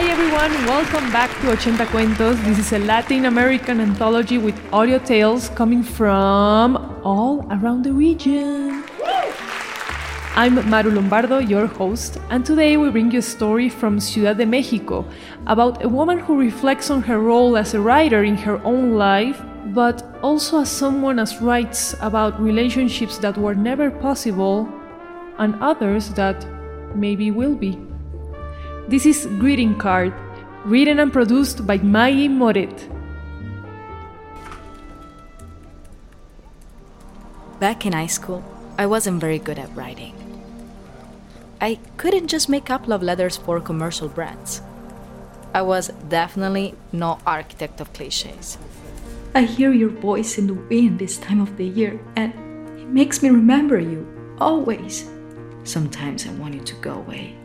Hi everyone, welcome back to Ochenta Cuentos. This is a Latin American anthology with audio tales coming from all around the region. I'm Maru Lombardo, your host, and today we bring you a story from Ciudad de Mexico about a woman who reflects on her role as a writer in her own life, but also as someone who writes about relationships that were never possible and others that maybe will be. This is Greeting Card, written and produced by Maggie Moret. Back in high school, I wasn't very good at writing. I couldn't just make up love letters for commercial brands. I was definitely no architect of cliches. I hear your voice in the wind this time of the year, and it makes me remember you, always. Sometimes I want you to go away,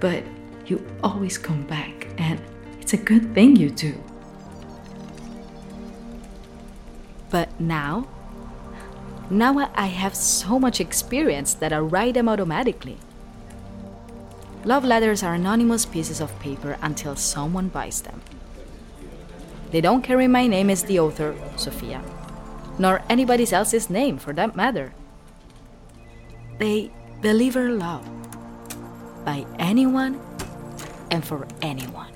but you always come back, and it's a good thing you do. But now, now I have so much experience that I write them automatically. Love letters are anonymous pieces of paper until someone buys them. They don't carry my name as the author, Sophia, nor anybody else's name for that matter. They deliver love by anyone and for anyone.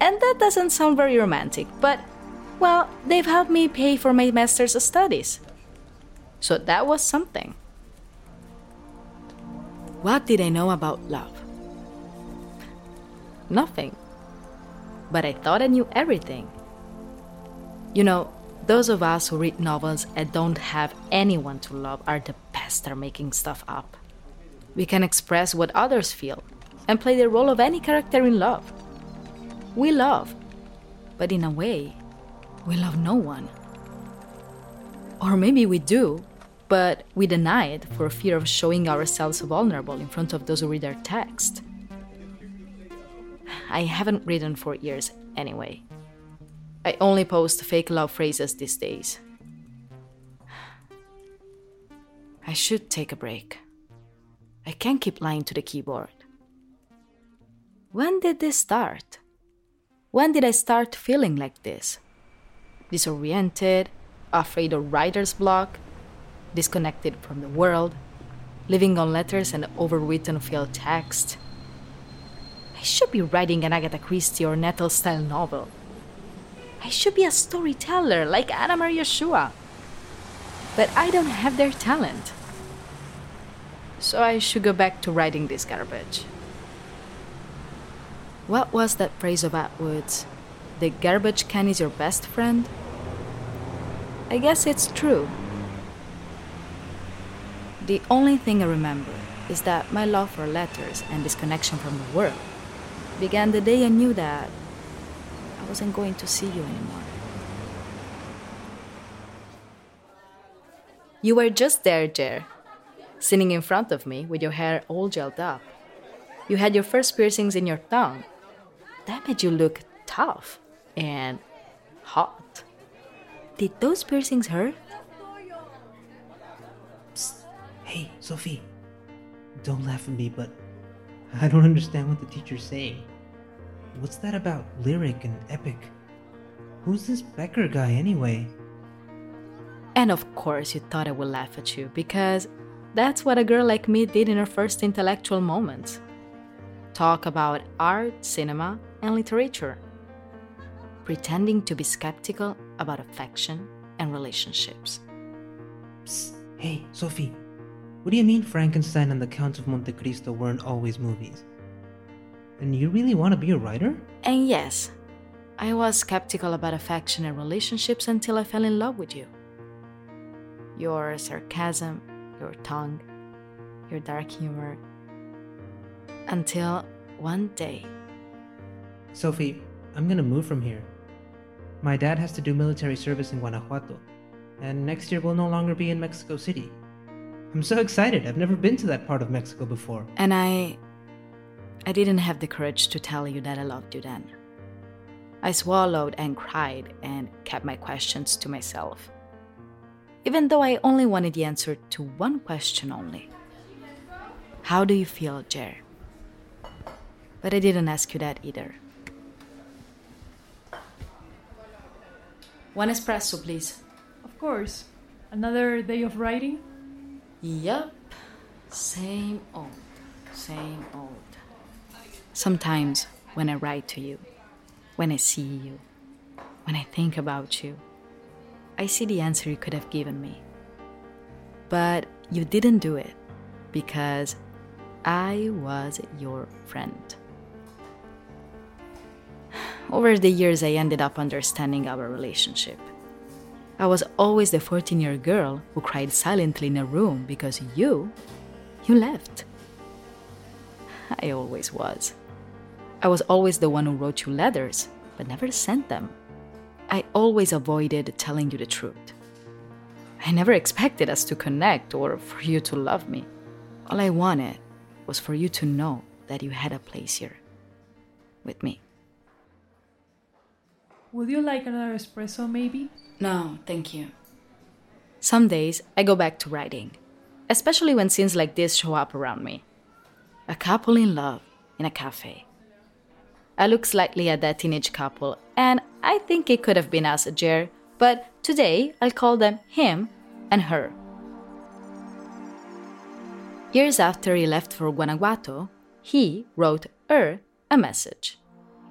And that doesn't sound very romantic, but well, they've helped me pay for my master's studies. So that was something. What did I know about love? Nothing. But I thought I knew everything. You know, those of us who read novels and don't have anyone to love are the best at making stuff up. We can express what others feel and play the role of any character in love. We love, but in a way, we love no one. Or maybe we do, but we deny it for fear of showing ourselves vulnerable in front of those who read our text. I haven't written for years anyway. I only post fake love phrases these days. I should take a break. I can't keep lying to the keyboard. When did this start? When did I start feeling like this? Disoriented, afraid of writer's block, disconnected from the world, living on letters and overwritten filled text. I should be writing an Agatha Christie or Nettel style novel. I should be a storyteller like Anna Maria Shua. But I don't have their talent. So I should go back to writing this garbage. What was that phrase of Atwood's? The garbage can is your best friend? I guess it's true. The only thing I remember is that my love for letters and disconnection from the world began the day I knew that I wasn't going to see you anymore. You were just there, Jair, sitting in front of me with your hair all gelled up. You had your first piercings in your tongue that made you look tough and hot. Did those piercings hurt? Psst. Hey, Sophie. Don't laugh at me, but I don't understand what the teacher's saying. What's that about lyric and epic? Who's this Bécquer guy anyway? And of course, you thought I would laugh at you because that's what a girl like me did in her first intellectual moments talk about art, cinema, and literature, pretending to be skeptical about affection and relationships. Psst. Hey, Sophie. What do you mean Frankenstein and the Count of Monte Cristo weren't always movies? And you really want to be a writer? And yes, I was skeptical about affection and relationships until I fell in love with you. Your sarcasm, your tongue, your dark humor. Until one day. Sophie, I'm gonna move from here. My dad has to do military service in Guanajuato, and next year we'll no longer be in Mexico City. I'm so excited. I've never been to that part of Mexico before. And I. I didn't have the courage to tell you that I loved you then. I swallowed and cried and kept my questions to myself. Even though I only wanted the answer to one question only How do you feel, Jair? But I didn't ask you that either. One espresso, please. Of course. Another day of writing? Yup. Same old, same old. Sometimes when I write to you, when I see you, when I think about you, I see the answer you could have given me. But you didn't do it because I was your friend. Over the years, I ended up understanding our relationship. I was always the 14 year girl who cried silently in a room because you, you left. I always was. I was always the one who wrote you letters, but never sent them. I always avoided telling you the truth. I never expected us to connect or for you to love me. All I wanted was for you to know that you had a place here with me. Would you like another espresso, maybe? No, thank you. Some days I go back to writing, especially when scenes like this show up around me. A couple in love in a cafe. I look slightly at that teenage couple, and I think it could have been us, Jair, but today I'll call them him and her. Years after he left for Guanajuato, he wrote her a message.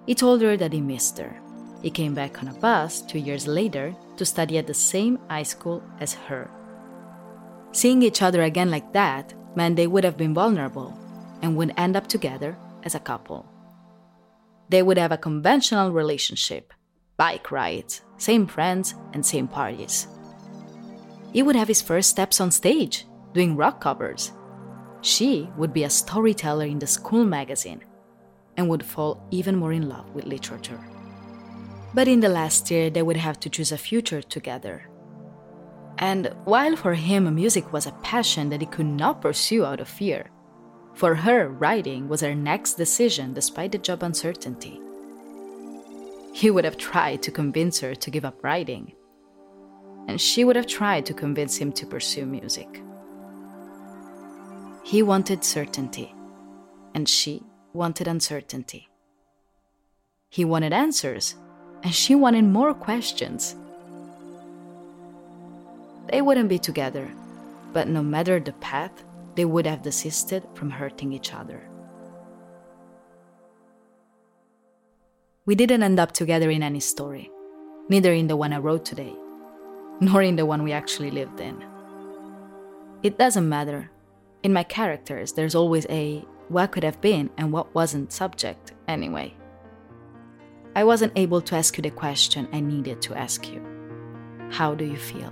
He told her that he missed her. He came back on a bus two years later to study at the same high school as her. Seeing each other again like that meant they would have been vulnerable and would end up together as a couple. They would have a conventional relationship bike rides, same friends, and same parties. He would have his first steps on stage, doing rock covers. She would be a storyteller in the school magazine and would fall even more in love with literature. But in the last year, they would have to choose a future together. And while for him music was a passion that he could not pursue out of fear, for her, writing was her next decision despite the job uncertainty. He would have tried to convince her to give up writing, and she would have tried to convince him to pursue music. He wanted certainty, and she wanted uncertainty. He wanted answers, and she wanted more questions. They wouldn't be together, but no matter the path, they would have desisted from hurting each other. We didn't end up together in any story, neither in the one I wrote today, nor in the one we actually lived in. It doesn't matter. In my characters, there's always a what could have been and what wasn't subject, anyway. I wasn't able to ask you the question I needed to ask you How do you feel?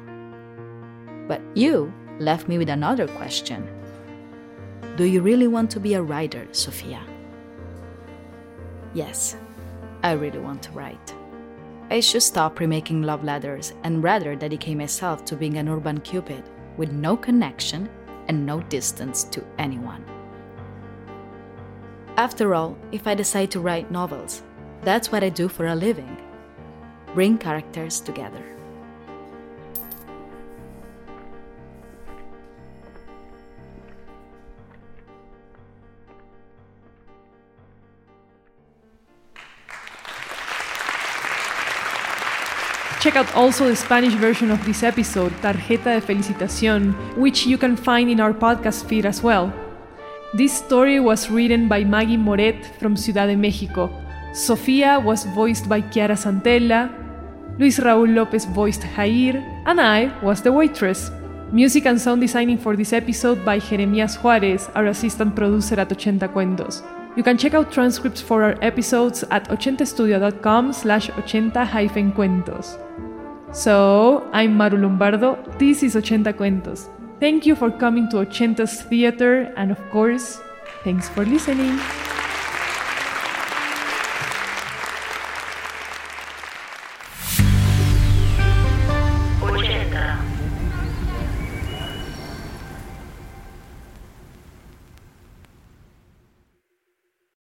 But you left me with another question Do you really want to be a writer, Sophia? Yes, I really want to write. I should stop remaking love letters and rather dedicate myself to being an urban cupid with no connection and no distance to anyone. After all, if I decide to write novels, that's what I do for a living bring characters together. Check out also the Spanish version of this episode, Tarjeta de Felicitación, which you can find in our podcast feed as well. This story was written by Maggie Moret from Ciudad de Mexico Sofia was voiced by Chiara Santella, Luis Raúl Lopez voiced Jair, and I was the waitress. Music and sound designing for this episode by Jeremías Juárez, our assistant producer at Ochenta Cuentos. You can check out transcripts for our episodes at ochentastudio.com slash ochenta-cuentos. So, I'm Maru Lombardo, this is Ochenta Cuentos. Thank you for coming to Ochenta's Theater, and of course, thanks for listening.